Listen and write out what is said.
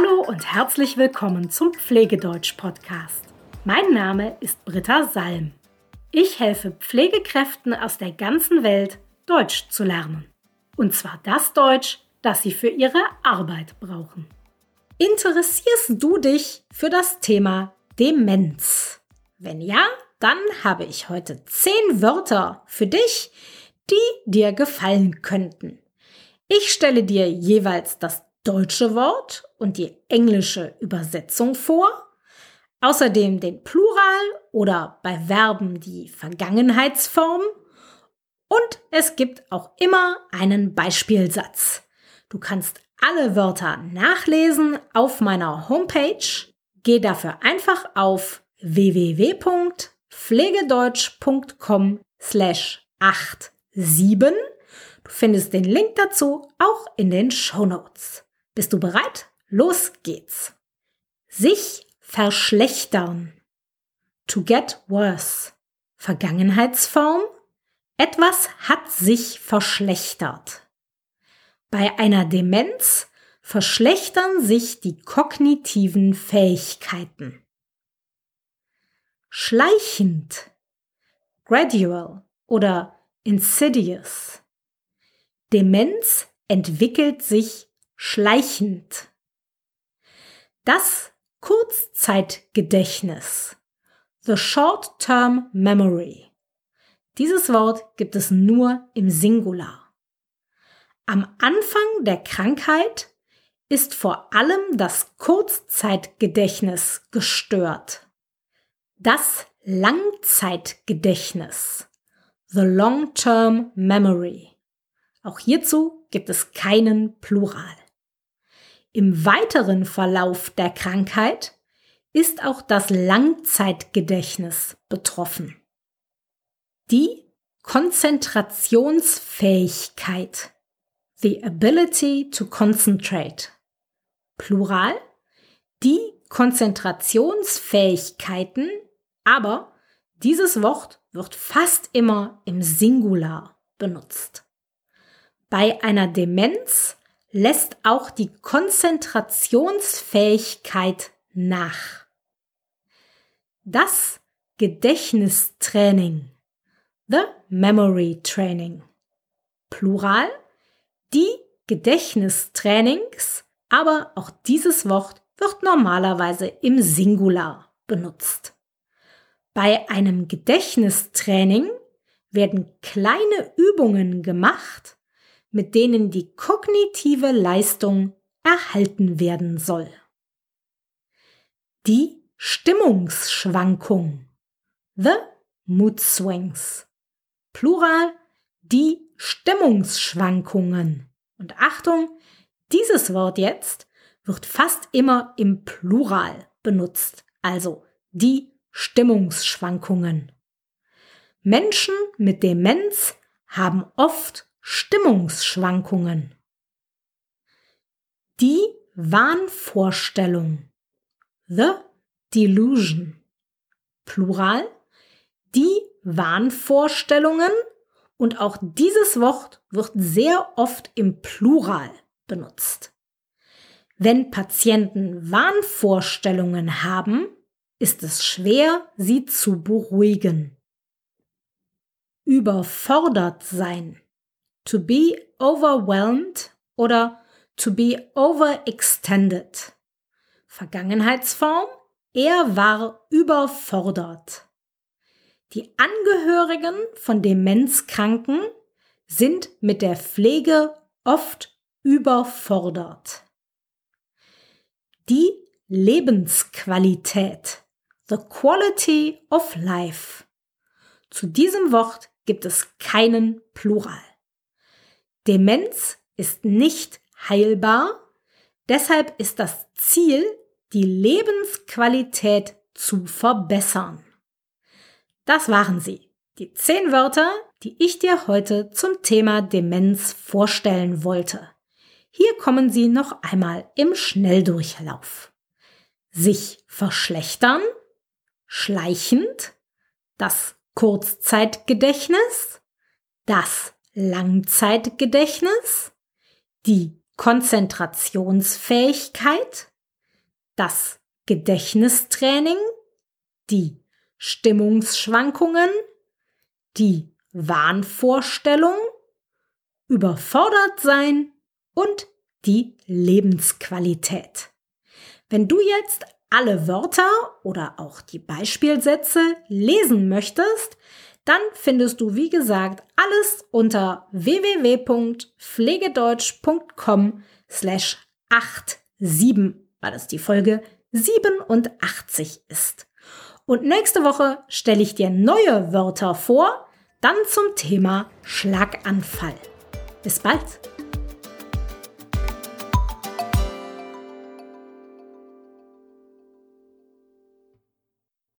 Hallo und herzlich willkommen zum Pflegedeutsch-Podcast. Mein Name ist Britta Salm. Ich helfe Pflegekräften aus der ganzen Welt, Deutsch zu lernen. Und zwar das Deutsch, das sie für ihre Arbeit brauchen. Interessierst du dich für das Thema Demenz? Wenn ja, dann habe ich heute zehn Wörter für dich, die dir gefallen könnten. Ich stelle dir jeweils das deutsche Wort und die englische Übersetzung vor, außerdem den Plural oder bei Verben die Vergangenheitsform und es gibt auch immer einen Beispielsatz. Du kannst alle Wörter nachlesen auf meiner Homepage. Geh dafür einfach auf www.pflegedeutsch.com slash 87. Du findest den Link dazu auch in den Show Notes. Bist du bereit? Los geht's. Sich verschlechtern. To get worse. Vergangenheitsform. Etwas hat sich verschlechtert. Bei einer Demenz verschlechtern sich die kognitiven Fähigkeiten. Schleichend. Gradual oder insidious. Demenz entwickelt sich schleichend. Das Kurzzeitgedächtnis. The Short-Term Memory. Dieses Wort gibt es nur im Singular. Am Anfang der Krankheit ist vor allem das Kurzzeitgedächtnis gestört. Das Langzeitgedächtnis. The Long-Term Memory. Auch hierzu gibt es keinen Plural. Im weiteren Verlauf der Krankheit ist auch das Langzeitgedächtnis betroffen. Die Konzentrationsfähigkeit. The ability to concentrate. Plural. Die Konzentrationsfähigkeiten, aber dieses Wort wird fast immer im Singular benutzt. Bei einer Demenz lässt auch die Konzentrationsfähigkeit nach. Das Gedächtnistraining, the Memory Training. Plural, die Gedächtnistrainings, aber auch dieses Wort wird normalerweise im Singular benutzt. Bei einem Gedächtnistraining werden kleine Übungen gemacht, mit denen die kognitive Leistung erhalten werden soll. Die Stimmungsschwankung. The Mood Swings. Plural die Stimmungsschwankungen. Und Achtung, dieses Wort jetzt wird fast immer im Plural benutzt, also die Stimmungsschwankungen. Menschen mit Demenz haben oft Stimmungsschwankungen. Die Wahnvorstellung. The Delusion. Plural. Die Wahnvorstellungen und auch dieses Wort wird sehr oft im Plural benutzt. Wenn Patienten Wahnvorstellungen haben, ist es schwer, sie zu beruhigen. Überfordert sein to be overwhelmed oder to be overextended. Vergangenheitsform, er war überfordert. Die Angehörigen von Demenzkranken sind mit der Pflege oft überfordert. Die Lebensqualität, the quality of life. Zu diesem Wort gibt es keinen Plural. Demenz ist nicht heilbar, deshalb ist das Ziel, die Lebensqualität zu verbessern. Das waren sie, die zehn Wörter, die ich dir heute zum Thema Demenz vorstellen wollte. Hier kommen sie noch einmal im Schnelldurchlauf. Sich verschlechtern, schleichend, das Kurzzeitgedächtnis, das Langzeitgedächtnis, die Konzentrationsfähigkeit, das Gedächtnistraining, die Stimmungsschwankungen, die Wahnvorstellung, überfordert sein und die Lebensqualität. Wenn du jetzt alle Wörter oder auch die Beispielsätze lesen möchtest, dann findest du, wie gesagt, alles unter www.pflegedeutsch.com slash 87, weil es die Folge 87 ist. Und nächste Woche stelle ich dir neue Wörter vor, dann zum Thema Schlaganfall. Bis bald!